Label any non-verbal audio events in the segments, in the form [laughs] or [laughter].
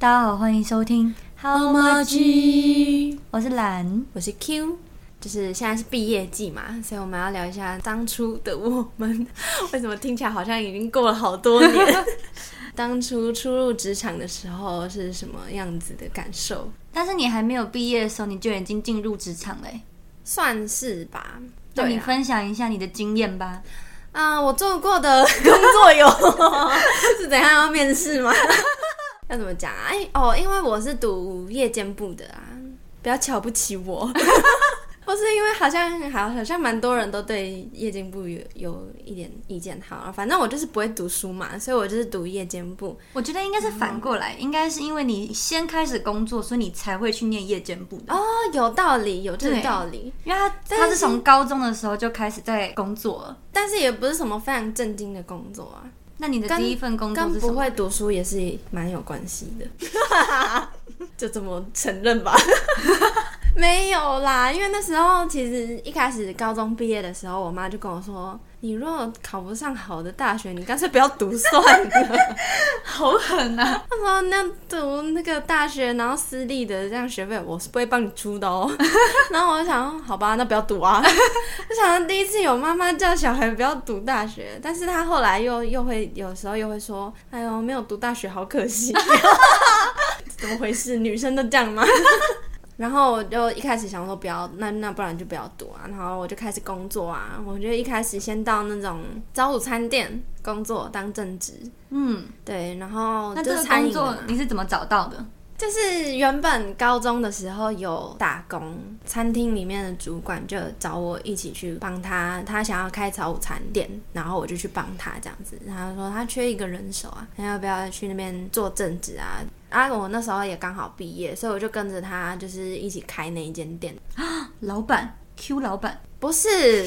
大家好，欢迎收听 How much？，我是蓝。我是 Q，就是现在是毕业季嘛，所以我们要聊一下当初的我们，[laughs] 为什么听起来好像已经过了好多年？[laughs] 当初初入职场的时候是什么样子的感受？但是你还没有毕业的时候，你就已经进入职场嘞。算是吧。那你对啊分享一下你的经验吧。啊、我做过的工作有 [laughs] 是等下要面试吗？要怎么讲啊？哎哦，因为我是读夜间部的啊，不要瞧不起我。[laughs] 或是因为好像好好像蛮多人都对夜间部有有一点意见，好，反正我就是不会读书嘛，所以我就是读夜间部。我觉得应该是反过来，应该是因为你先开始工作，所以你才会去念夜间部的。哦，有道理，有这个道理，因为他是他是从高中的时候就开始在工作了。但是也不是什么非常正经的工作啊，那你的第一份工作不会读书也是蛮有关系的，[laughs] 就这么承认吧。没有啦，因为那时候其实一开始高中毕业的时候，我妈就跟我说：“你如果考不上好的大学，你干脆不要读算了。好狠啊！”她说：“那读那个大学，然后私立的这样学费，我是不会帮你出的哦。[laughs] ”然后我就想，好吧，那不要读啊。[laughs] 我想第一次有妈妈叫小孩不要读大学，但是她后来又又会有时候又会说：“哎呦，没有读大学好可惜。[laughs] ”怎么回事？女生都这样吗？然后我就一开始想说不要，那那不然就不要读啊。然后我就开始工作啊。我就一开始先到那种早午餐店工作当正职，嗯，对，然后那这个工作饮你是怎么找到的？就是原本高中的时候有打工，餐厅里面的主管就找我一起去帮他，他想要开早午餐店，然后我就去帮他这样子。他说他缺一个人手啊，他要不要去那边做正职啊？啊，我那时候也刚好毕业，所以我就跟着他，就是一起开那一间店。啊 [gasps] 老板 Q 老板，不是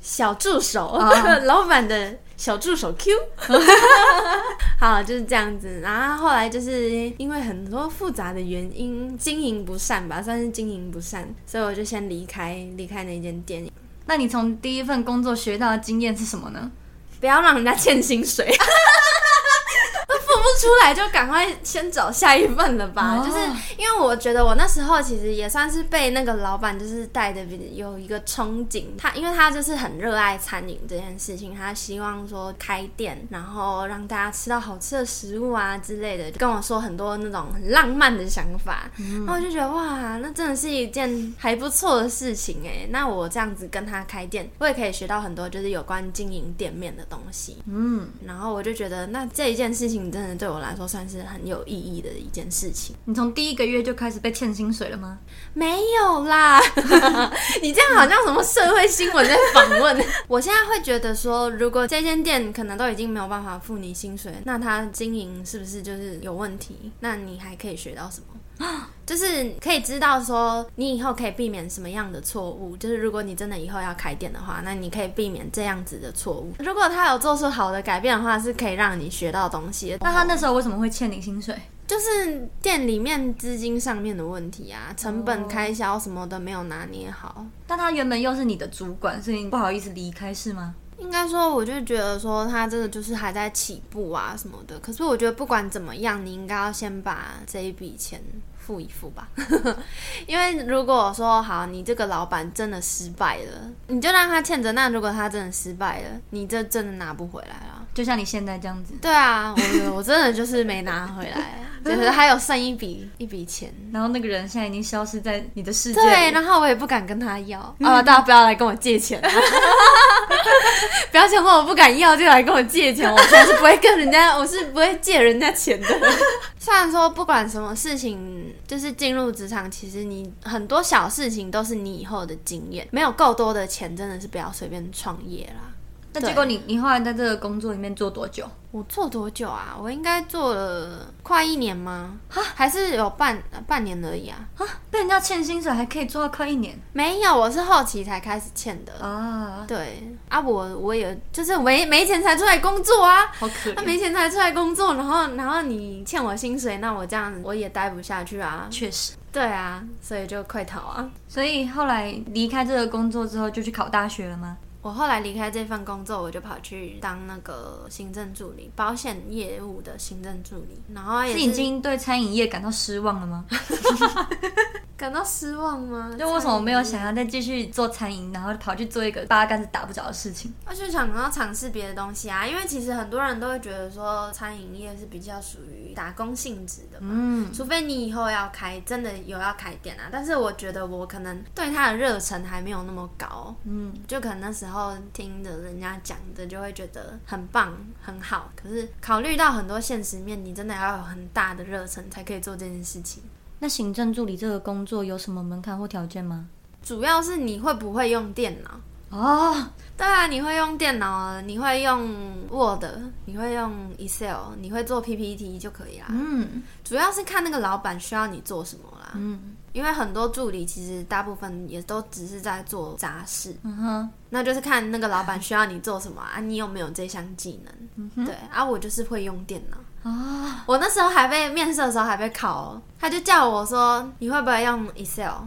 小助手，哦 [laughs] 老板的小助手 Q。[laughs] 好，就是这样子。然后后来就是因为很多复杂的原因，经营不善吧，算是经营不善，所以我就先离开离开那间店，那你从第一份工作学到的经验是什么呢？不要让人家欠薪水。付不出来就赶快先找下一份了吧，哦。就是因为我觉得我那时候其实也算是被那个老板就是带的有一个憧憬，他因为他就是很热爱餐饮这件事情，他希望说开店，然后让大家吃到好吃的食物啊之类的，就跟我说很多那种很浪漫的想法，然后我就觉得哇，那真的是一件还不错的事情哎，那我这样子跟他开店，我也可以学到很多就是有关经营店面的东西，嗯，然后我就觉得那这一件事情真的对我来说算是很有意义的一件事情。你从第一个月就开始被欠薪水了吗？没有啦，[laughs] 你这样好像什么社会新闻在访问。[laughs] 我现在会觉得说，如果这间店可能都已经没有办法付你薪水，那它经营是不是就是有问题？那你还可以学到什么？[gasps] 就是可以知道说，你以后可以避免什么样的错误。就是如果你真的以后要开店的话，那你可以避免这样子的错误。如果他有做出好的改变的话，是可以让你学到东西。那他那时候为什么会欠你薪水？就是店里面资金上面的问题啊，成本开销什么的没有拿捏好。但他原本又是你的主管，所以你不好意思离开是吗？应该说，我就觉得说他这个就是还在起步啊什么的。可是我觉得不管怎么样，你应该要先把这一笔钱付一付吧。[laughs] 因为如果说好，你这个老板真的失败了，你就让他欠着。那如果他真的失败了，你这真的拿不回来了。就像你现在这样子，对啊，我我真的就是没拿回来，就是还有剩一笔一笔钱。然后那个人现在已经消失在你的世界对，然后我也不敢跟他要，啊、[laughs] 大家不要来跟我借钱，[laughs] 不要钱，话我不敢要就来跟我借钱，我才是不会跟人家，[laughs] 我是不会借人家钱的。虽然说不管什么事情，就是进入职场，其实你很多小事情都是你以后的经验，没有够多的钱，真的是不要随便创业啦。那结果你你后来在这个工作里面做多久？我做多久啊？我应该做了快一年吗？还是有半半年而已啊？啊，被人家欠薪水还可以做到快一年没有，我是后期才开始欠的。啊，对啊，我我也就是没没钱才出来工作啊，好可那、怜。没钱才出来工作，然后然后你欠我薪水，那我这样我也待不下去啊。确实，对啊，所以就快逃啊。所以后来离开这个工作之后，就去考大学了吗？我后来离开这份工作，我就跑去当那个行政助理，保险业务的行政助理。然后也是已经对餐饮业感到失望了吗？[laughs] 感到失望吗？[laughs] 就为什么没有想要再继续做餐饮，然后跑去做一个八竿子打不着的事情？我就想要尝试别的东西啊，因为其实很多人都会觉得说餐饮业是比较属于打工性质的嘛，嗯，除非你以后要开，真的有要开店啊。但是我觉得我可能对它的热忱还没有那么高，嗯，就可能那时候听着人家讲的就会觉得很棒很好，可是考虑到很多现实面，你真的要有很大的热忱才可以做这件事情。那行政助理这个工作有什么门槛或条件吗？主要是你会不会用电脑哦？对啊，你会用电脑，你会用 Word，你会用 Excel，你会做 PPT 就可以啦。嗯，主要是看那个老板需要你做什么啦。嗯。因为很多助理其实大部分也都只是在做杂事，嗯哼，那就是看那个老板需要你做什么啊，你有没有这项技能？对啊，我就是会用电脑啊。我那时候还被面试的时候还被考，他就叫我说你会不会用 Excel？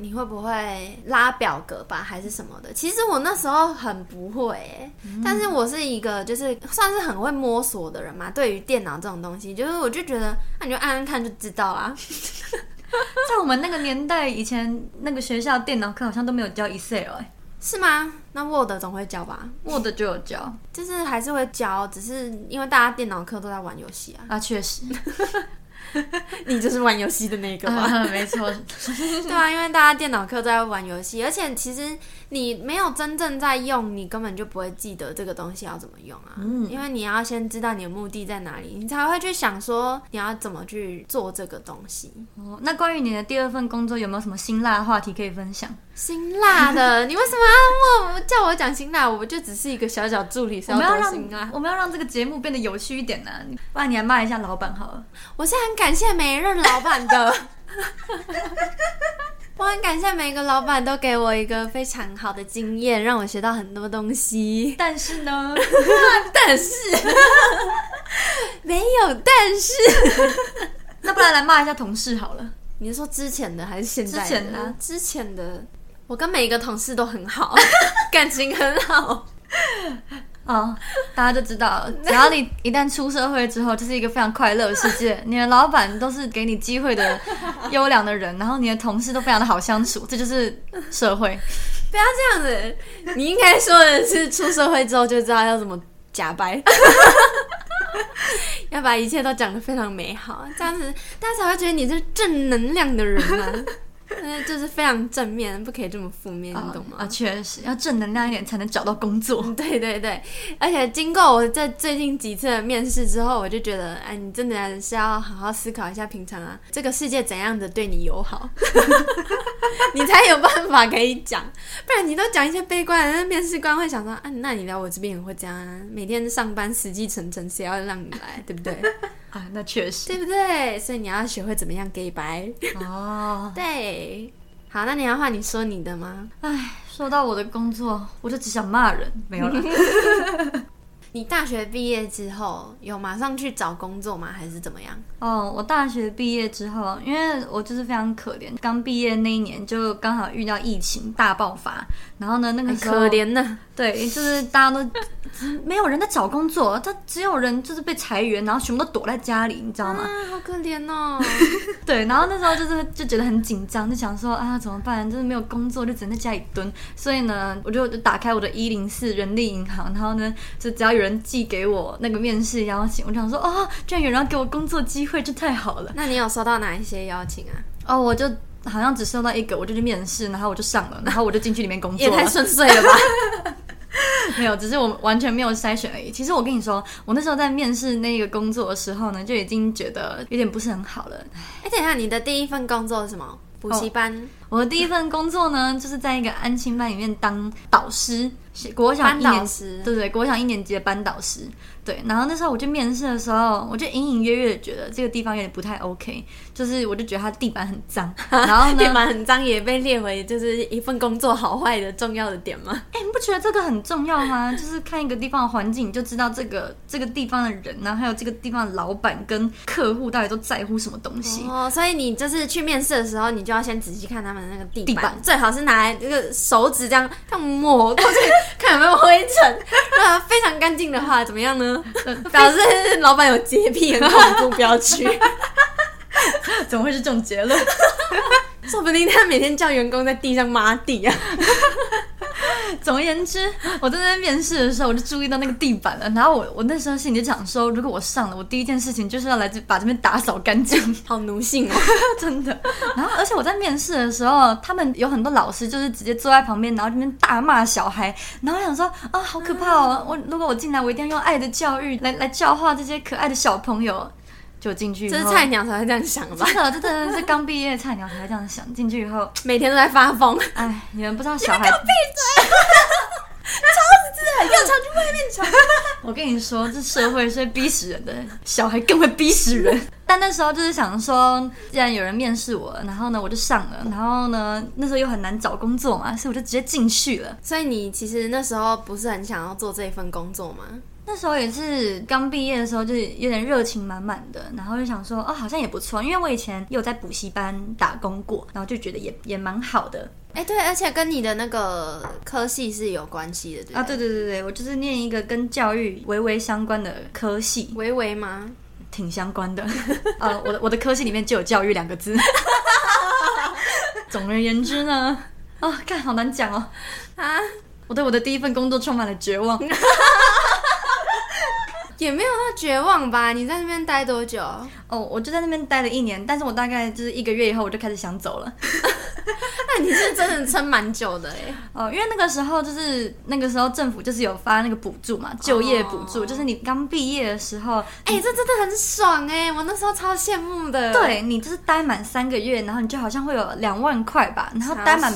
你会不会拉表格吧，还是什么的？其实我那时候很不会，但是我是一个就是算是很会摸索的人嘛。对于电脑这种东西，就是我就觉得那你就按按看就知道啦。[laughs] 在我们那个年代，以前那个学校电脑课好像都没有教 Excel 哎，是吗？那 Word 总会教吧？Word 就有教，就是还是会教，只是因为大家电脑课都在玩游戏啊。啊，确实。[laughs] 你就是玩游戏的那个吗？没错，[laughs] 对啊，因为大家电脑课都在玩游戏，而且其实你没有真正在用，你根本就不会记得这个东西要怎么用啊。嗯，因为你要先知道你的目的在哪里，你才会去想说你要怎么去做这个东西。哦，那关于你的第二份工作，有没有什么辛辣的话题可以分享？辛辣的，你为什么要我叫我讲辛辣？我就只是一个小小助理，我们要让我们要让这个节目变得有趣一点呢。不然你来骂一下老板好了。我是很感谢每一任老板的，[laughs] 我很感谢每一个老板都给我一个非常好的经验，让我学到很多东西。但是呢，但是没有但是，[laughs] [laughs] 那不然来骂一下同事好了。你是说之前的还是现在？之前的，之前的。我跟每一个同事都很好，感情很好。哦，大家就知道，只要你一旦出社会之后，就是一个非常快乐的世界。[laughs] 你的老板都是给你机会的优良的人，然后你的同事都非常的好相处，这就是社会。不要这样子，你应该说的是出社会之后就知道要怎么假掰，[laughs] 要把一切都讲得非常美好，这样子大家才会觉得你是正能量的人啊。[laughs] 就是非常正面，不可以这么负面，你懂吗？啊，确实要正能量一点才能找到工作。对对对，而且经过我在最近几次的面试之后，我就觉得，哎，你真的是要好好思考一下，平常啊，这个世界怎样的对你友好，[laughs] 你才有办法可以讲。不然你都讲一些悲观，那面试官会想说，啊，那你来我这边也会这样啊？每天上班死气沉沉，谁要让你来，对不对？啊，那确实，对不对？所以你要学会怎么样给白哦。[laughs] 对，好，那你要换你说你的吗？哎，说到我的工作，我就只想骂人，没有了。[laughs] [laughs] 你大学毕业之后有马上去找工作吗？还是怎么样？哦，我大学毕业之后，因为我就是非常可怜，刚毕业那一年就刚好遇到疫情大爆发，然后呢，那个可怜呢，对，就是大家都 [laughs] 没有人在找工作，他只有人就是被裁员，然后全部都躲在家里，你知道吗？啊，好可怜哦。[laughs] 对，然后那时候就是就觉得很紧张，就想说啊，怎么办？就是没有工作，就只能在家里蹲。所以呢，我就就打开我的一零四人力银行，然后呢，就只要有人寄给我那个面试邀请，我就想说哦，居然有人要给我工作机会，这太好了。那你有收到哪一些邀请啊？哦，我就好像只收到一个，我就去面试，然后我就上了，然后我就进去里面工作，也太顺遂了吧。[laughs] 没有，只是我完全没有筛选而已。其实我跟你说，我那时候在面试那个工作的时候呢，就已经觉得有点不是很好了。哎，等一下，你的第一份工作是什么？补习班。我的第一份工作呢，就是在一个安亲班里面当导师，国小一年级，对对，国小一年级的班导师。对，然后那时候我去面试的时候，我就隐隐约约的觉得这个地方有点不太 OK，就是我就觉得它地板很脏，然后地板很脏也被列为就是一份工作好坏的重要的点吗？[laughs] 哎，你不觉得这个很重要吗？就是看一个地方的环境，就知道这个这个地方的人，然后还有这个地方的老板跟客户到底都在乎什么东西。哦，所以你就是去面试的时候，你就要先仔细看他们。那个地板，地板最好是拿来这个手指这样这样抹过去，看有没有灰尘。那非常干净的话，怎么样呢？[laughs] 表示老板有洁癖，很恐怖，不要去。[laughs] 怎么会是这种结论？[laughs] 说不定他每天叫员工在地上抹地啊。[laughs] 总而言之，我在那边面试的时候，我就注意到那个地板了。然后我我那时候心里就想说，如果我上了，我第一件事情就是要来这把这边打扫干净，[laughs] 好奴性哦！[laughs] 真的。然后而且我在面试的时候，他们有很多老师就是直接坐在旁边，然后这边大骂小孩。然后我想说啊，好可怕哦！我如果我进来，我一定要用爱的教育来来教化这些可爱的小朋友。就进去这是菜鸟才会这样想吧？真的，这真的是刚毕业的菜鸟才会这样想。进去以后，每天都在发疯。哎，你们不知道小孩。闭嘴！吵死人！要吵去外面吵。我跟你说，这社会是会逼死人的，小孩更会逼死人。但那时候就是想说，既然有人面试我，然后呢我就上了，然后呢那时候又很难找工作嘛，所以我就直接进去了。所以你其实那时候不是很想要做这一份工作吗？那时候也是刚毕业的时候，就是有点热情满满的，然后就想说，哦，好像也不错，因为我以前有在补习班打工过，然后就觉得也也蛮好的。哎，对，而且跟你的那个科系是有关系的，对啊，对对对对，我就是念一个跟教育微微相关的科系，微微吗？[laughs] 挺相关的。[laughs] 呃，我的我的科系里面就有教育两个字。[laughs] 总而言之呢，啊，看好难讲哦。啊，我对我的第一份工作充满了绝望。也没有到绝望吧？你在那边待多久？哦，我就在那边待了一年，但是我大概就是一个月以后，我就开始想走了。[laughs] 那你是真的撑蛮久的哎。哦，因为那个时候就是那个时候政府就是有发那个补助嘛，就业补助，就是你刚毕业的时候，哎，这真的很爽哎，我那时候超羡慕的。对你就是待满三个月，然后你就好像会有两万块吧，然后待满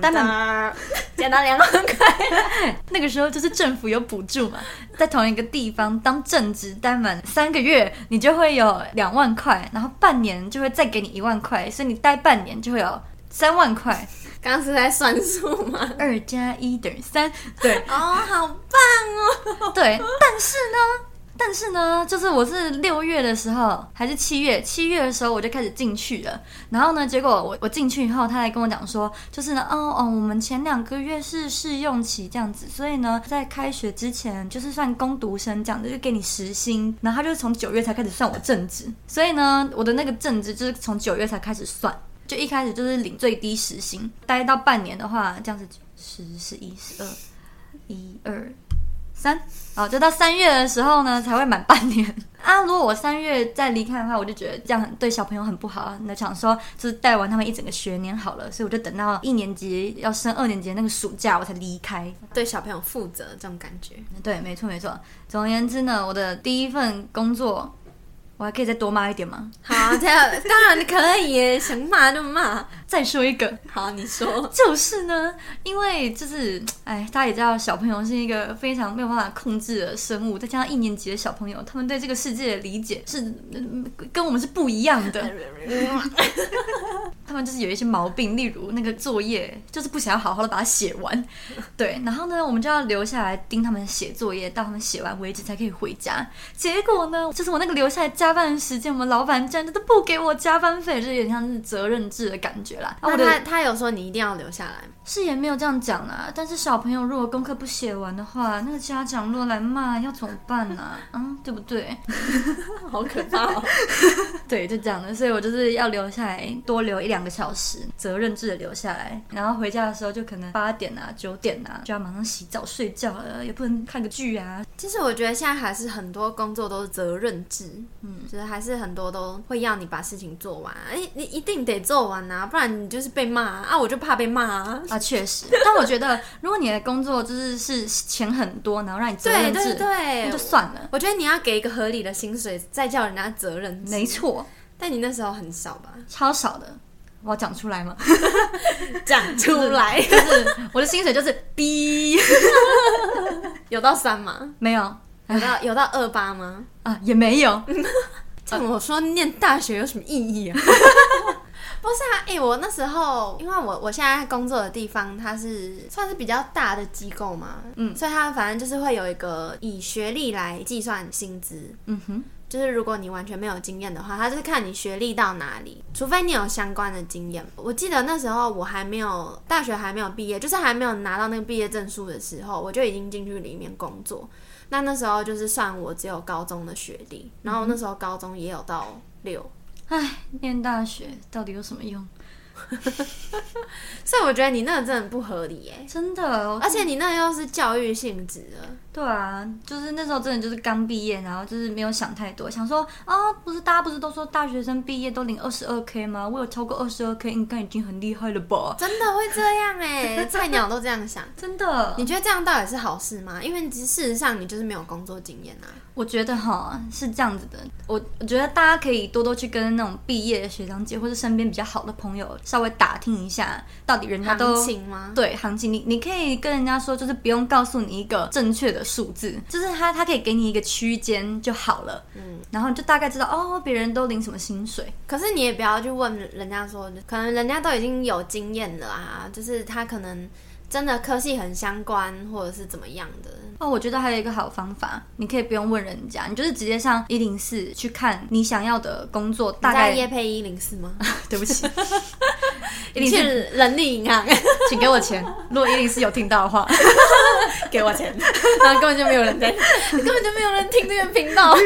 待满捡到两万块。[laughs] 那个时候就是政府有补助嘛，在同一个地方当正职待满三个月，你就会有两万块，然后半年就会再给你一万块，所以你待半年就会有。三万块，刚刚是在算数吗？二加一等于三，对。[laughs] 哦，好棒哦！对，但是呢，但是呢，就是我是六月的时候，还是七月？七月的时候我就开始进去了。然后呢，结果我我进去以后，他来跟我讲说，就是呢，哦哦，我们前两个月是试用期这样子，所以呢，在开学之前就是算攻读生这样子，就给你时薪。然后他就是从九月才开始算我正职，所以呢，我的那个正职就是从九月才开始算。就一开始就是领最低时薪，待到半年的话，这样子十、十一、十二、一二三，好，就到三月的时候呢，才会满半年 [laughs] 啊。如果我三月再离开的话，我就觉得这样对小朋友很不好。那想说就是带完他们一整个学年好了，所以我就等到一年级要升二年级那个暑假我才离开，对小朋友负责这种感觉。对，没错没错。总而言之呢，我的第一份工作。我还可以再多骂一点吗？好，这样当然你可以，想骂就骂。再说一个，好，你说。就是呢，因为就是，哎，大家也知道，小朋友是一个非常没有办法控制的生物，再加上一年级的小朋友，他们对这个世界的理解是跟我们是不一样的。[laughs] [laughs] [laughs] 他们就是有一些毛病，例如那个作业就是不想要好好的把它写完。[laughs] 对，然后呢，我们就要留下来盯他们写作业，到他们写完为止才可以回家。结果呢，就是我那个留下来加班的时间，我们老板竟然都不给我加班费，就有点像是责任制的感觉啦。那他他有说你一定要留下来，是也没有这样讲啦。但是小朋友如果功课不写完的话，那个家长若来骂，要怎么办呢？嗯，[laughs] 对不对？好可怕哦。[laughs] 对，就这样的，所以我就是要留下来，多留一两个小时，责任制的留下来。然后回家的时候就可能八点啊、九点啊，就要马上洗澡睡觉了，也不能看个剧啊。其实我觉得现在还是很多工作都是责任制，嗯，就是还是很多都会要你把事情做完，哎，你一定得做完啊，不然你就是被骂啊。我就怕被骂啊。啊，确实。但我觉得，如果你的工作就是是钱很多，然后让你责任制，对，那就算了。我觉得你要给一个合理的薪水，再叫人家责任。没错。但你那时候很少吧？超少的，我要讲出来吗？[laughs] 讲出来，[laughs] 就是我的薪水就是 B，有到三吗？没有，有到有到二八吗？啊，也没有。[laughs] 这我说念大学有什么意义啊？不是啊，哎，我那时候因为我我现在工作的地方它是算是比较大的机构嘛，嗯，所以它反正就是会有一个以学历来计算薪资，嗯哼。就是如果你完全没有经验的话，他就是看你学历到哪里，除非你有相关的经验。我记得那时候我还没有大学还没有毕业，就是还没有拿到那个毕业证书的时候，我就已经进去里面工作。那那时候就是算我只有高中的学历，然后那时候高中也有到六，唉，念大学到底有什么用？[laughs] 所以我觉得你那个真的不合理耶，真的，而且你那个又是教育性质的。对啊，就是那时候真的就是刚毕业，然后就是没有想太多，想说啊，不是大家不是都说大学生毕业都领二十二 k 吗？我有超过二十二 k，应该已经很厉害了吧？真的会这样哎，[laughs] 菜鸟都这样想，真的。你觉得这样到底是好事吗？因为事实上你就是没有工作经验啊。我觉得哈是这样子的，我我觉得大家可以多多去跟那种毕业的学长姐或者身边比较好的朋友稍微打听一下，到底人家都行情吗？对，行情你你可以跟人家说，就是不用告诉你一个正确的数字，就是他他可以给你一个区间就好了，嗯，然后你就大概知道哦，别人都领什么薪水。可是你也不要去问人家说，可能人家都已经有经验了啊，就是他可能。真的科系很相关，或者是怎么样的哦？我觉得还有一个好方法，你可以不用问人家，你就是直接上一零四去看你想要的工作。大概叶配一零四吗？[laughs] 对不起，[laughs] 一零四人力银行，[laughs] 请给我钱。如果一零四有听到的话，给我钱。然后根本就没有人在，根本就没有人听这个频道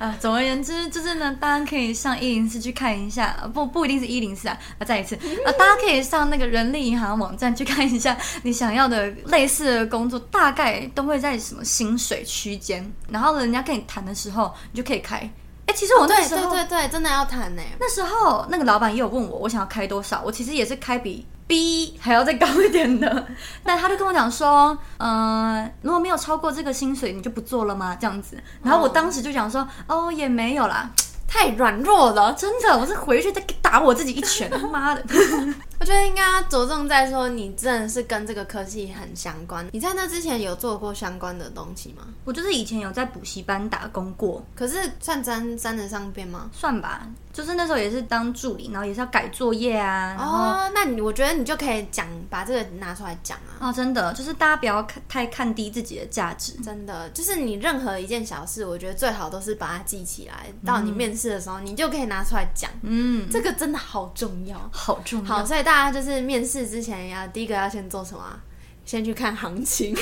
啊。总而言之，就是呢，大家可以上一零四去看一下，不不一定是一零四啊。啊，再一次啊，大家可以上那个人力银行网站去看一下。你想要的类似的工作，大概都会在什么薪水区间？然后人家跟你谈的时候，你就可以开。哎，其实我那时候对对对，真的要谈呢。那时候那个老板也有问我，我想要开多少？我其实也是开比 B 还要再高一点的。[laughs] 但他就跟我讲说，嗯，如果没有超过这个薪水，你就不做了吗？这样子。然后我当时就讲说，哦，也没有啦。太软弱了，真的，我是回去再打我自己一拳。他妈的！我觉得应该着重在说，你真的是跟这个科技很相关。你在那之前有做过相关的东西吗？我就是以前有在补习班打工过，可是算沾沾得上边吗？算吧。就是那时候也是当助理，然后也是要改作业啊。哦，那你我觉得你就可以讲，把这个拿出来讲啊。哦，真的，就是大家不要看太看低自己的价值。真的，就是你任何一件小事，我觉得最好都是把它记起来，到你面试的时候，你就可以拿出来讲。嗯，这个真的好重要，好重要。好，所以大家就是面试之前要第一个要先做什么？先去看行情，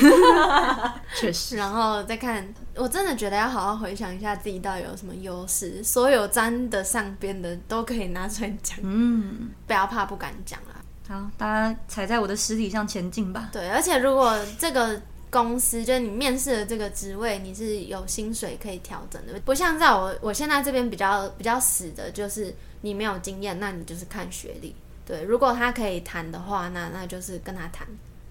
[laughs] 确实，然后再看。我真的觉得要好好回想一下自己到底有什么优势，所有沾得上边的都可以拿出来讲。嗯，不要怕不敢讲啦。好，大家踩在我的尸体上前进吧。对，而且如果这个公司就是你面试的这个职位，你是有薪水可以调整的，不像在我我现在这边比较比较死的，就是你没有经验，那你就是看学历。对，如果他可以谈的话，那那就是跟他谈。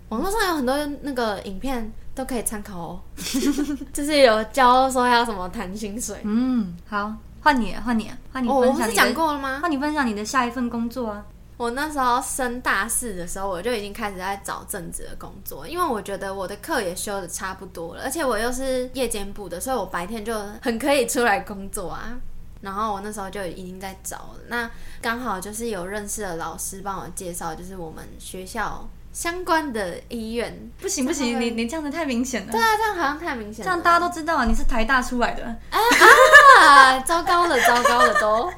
网络上有很多那个影片都可以参考哦，[laughs] 就是有教说要什么谈薪水。嗯，好，换你，换你，换你。我不是讲过了吗？换你分享你的下一份工作啊！我那时候升大四的时候，我就已经开始在找正职的工作，因为我觉得我的课也修的差不多了，而且我又是夜间部的，所以我白天就很可以出来工作啊。然后我那时候就已经在找了，那刚好就是有认识的老师帮我介绍，就是我们学校。相关的医院不行不行，你你这样子太明显了。对啊，这样好像太明显。这样大家都知道你是台大出来的啊 [laughs] 啊！糟糕了，糟糕了都。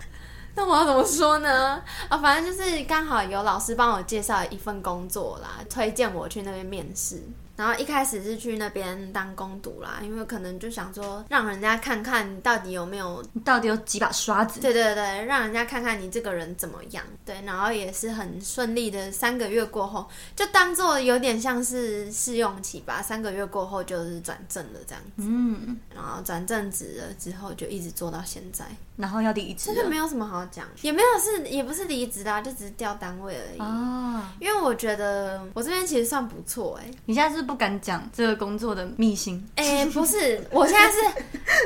那我要怎么说呢？啊，反正就是刚好有老师帮我介绍一份工作啦，推荐我去那边面试。然后一开始是去那边当工读啦，因为可能就想说让人家看看到底有没有，到底有几把刷子。对对对，让人家看看你这个人怎么样。对，然后也是很顺利的，三个月过后就当做有点像是试用期吧。三个月过后就是转正了这样子。嗯，然后转正职了之后就一直做到现在。然后要离职，真的没有什么好讲，也没有是也不是离职的，就只是调单位而已。哦，因为我觉觉得我这边其实算不错哎，你现在是不敢讲这个工作的秘辛？[laughs] 哎，不是，我现在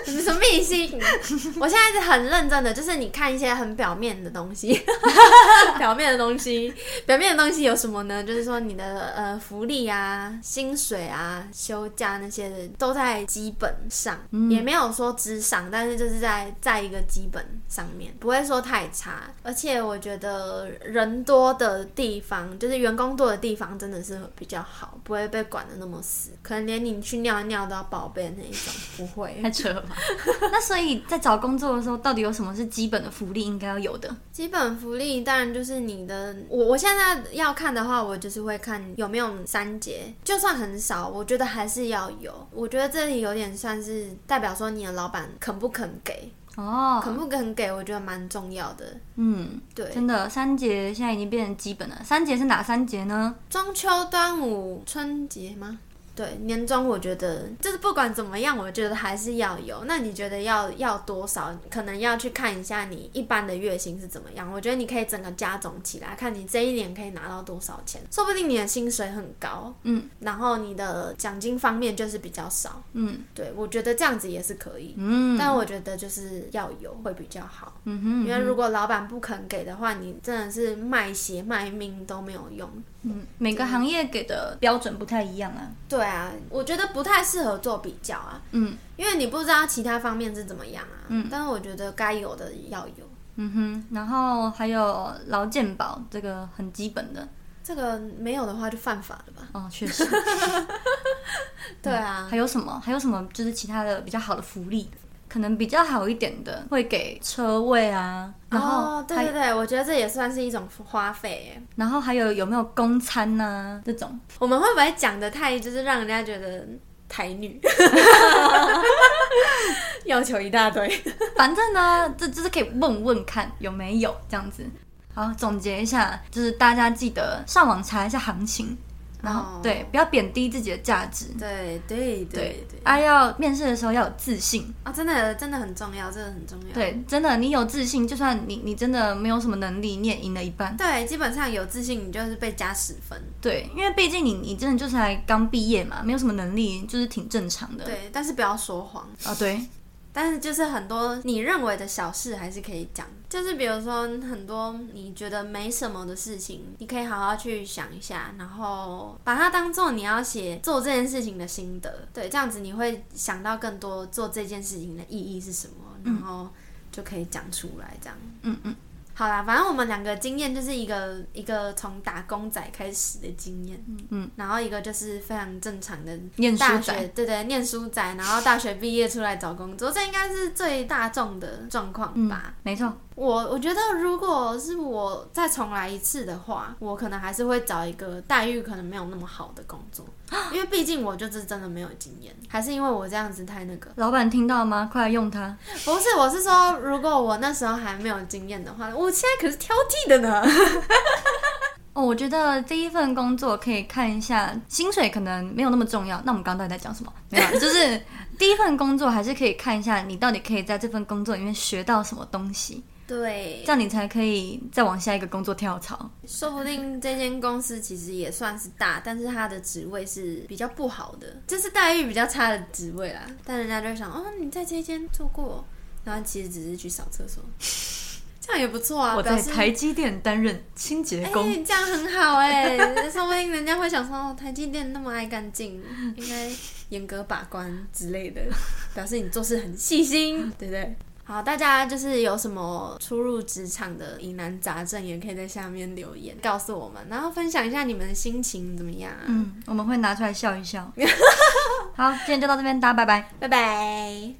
是什么秘辛？我现在是很认真的，就是你看一些很表面的东西，[laughs] 表面的东西，表面的东西有什么呢？就是说你的呃福利啊、薪水啊、休假那些的都在基本上，也没有说之上，但是就是在在一个基本上面，不会说太差。而且我觉得人多的地方，就是员工多。的地方真的是比较好，不会被管的那么死，可能连你去尿尿都要宝贝那一种，[laughs] 不会。太扯了吧？[laughs] 那所以在找工作的时候，到底有什么是基本的福利应该要有的？基本福利当然就是你的，我我现在要看的话，我就是会看有没有三节，就算很少，我觉得还是要有。我觉得这里有点算是代表说你的老板肯不肯给，哦，肯不肯给，我觉得蛮重要的。嗯，对，真的，三节现在已经变成基本了。三节是哪三节呢？中秋、端午、春节吗？对，年终我觉得就是不管怎么样，我觉得还是要有。那你觉得要要多少？可能要去看一下你一般的月薪是怎么样。我觉得你可以整个加总起来，看你这一年可以拿到多少钱。说不定你的薪水很高，嗯，然后你的奖金方面就是比较少。嗯对，我觉得这样子也是可以。嗯但我觉得就是要有会比较好，嗯哼，因为如果老板不肯给的话，你真的是卖血卖命都没有用。嗯，每个行业给的标准不太一样啊。对啊，我觉得不太适合做比较啊，嗯因为你不知道其他方面是怎么样啊。嗯但是我觉得该有的要有，嗯哼，然后还有劳健保，这个很基本的。这个没有的话就犯法了吧？哦，确实。[laughs] 对啊，还有什么？还有什么？就是其他的比较好的福利，可能比较好一点的会给车位啊，然后哦，对、对对，我觉得这也算是一种花费。然后还有有没有公餐呐、这种？我们会不会讲的太就是让人家觉得台女，[laughs] 要求一大堆？反正呢，这就是可以问问看有没有这样子。好，总结一下，就是大家记得上网查一下行情，然后、哦对，不要贬低自己的价值。对对对对，啊，要面试的时候要有自信。啊，真的真的很重要，真的很重要。对，真的，你有自信，就算你你真的没有什么能力，你也赢了一半。对，基本上有自信，你就是被加十分。对，因为毕竟你你真的就是才刚毕业嘛，没有什么能力，就是挺正常的。对，但是不要说谎。啊，对，但是就是很多你认为的小事还是可以讲，就是比如说很多你觉得没什么的事情，你可以好好去想一下，然后把它当做你要写做这件事情的心得，对，这样子你会想到更多做这件事情的意义是什么，然后就可以讲出来这样。嗯嗯，好啦，反正我们两个经验就是一个一个从打工仔开始的经验，嗯，然后一个就是非常正常的念书大学仔，对对，念书仔，然后大学毕业出来找工作，这应该是最大众的状况嗯吧。，没错，我我觉得如果是我再重来一次的话，我可能还是会找一个待遇可能没有那么好的工作，[gasps] 因为毕竟我就是真的没有经验，还是因为我这样子太那个。老板听到吗？快来用它。[laughs] 不是，我是说，如果我那时候还没有经验的话，我现在可是挑剔的呢。[laughs] 哦，我觉得第一份工作可以看一下薪水，可能没有那么重要。那我们刚刚到底在讲什么？没有，就是第一份工作还是可以看一下你到底可以在这份工作里面学到什么东西，对这，样你才可以再往下一个工作跳槽。说不定这间公司其实也算是大，但是它的职位是比较不好的，就是待遇比较差的职位啦。但人家就会想，哦，你在这间做过，然后其实只是去扫厕所，[laughs] 这样也不错啊。[laughs] 我在台积电担任清洁哎、工。这样很好哎、说不定人家会想说，哦，台积电那么爱干净，应该严格把关之类的，[laughs] 表示你做事很细心，对不对？好，大家就是有什么初入职场的疑难杂症，也可以在下面留言告诉我们，然后分享一下你们的心情怎么样啊？嗯，我们会拿出来笑一笑。[laughs] 好，今天就到这边，大家拜拜。拜拜。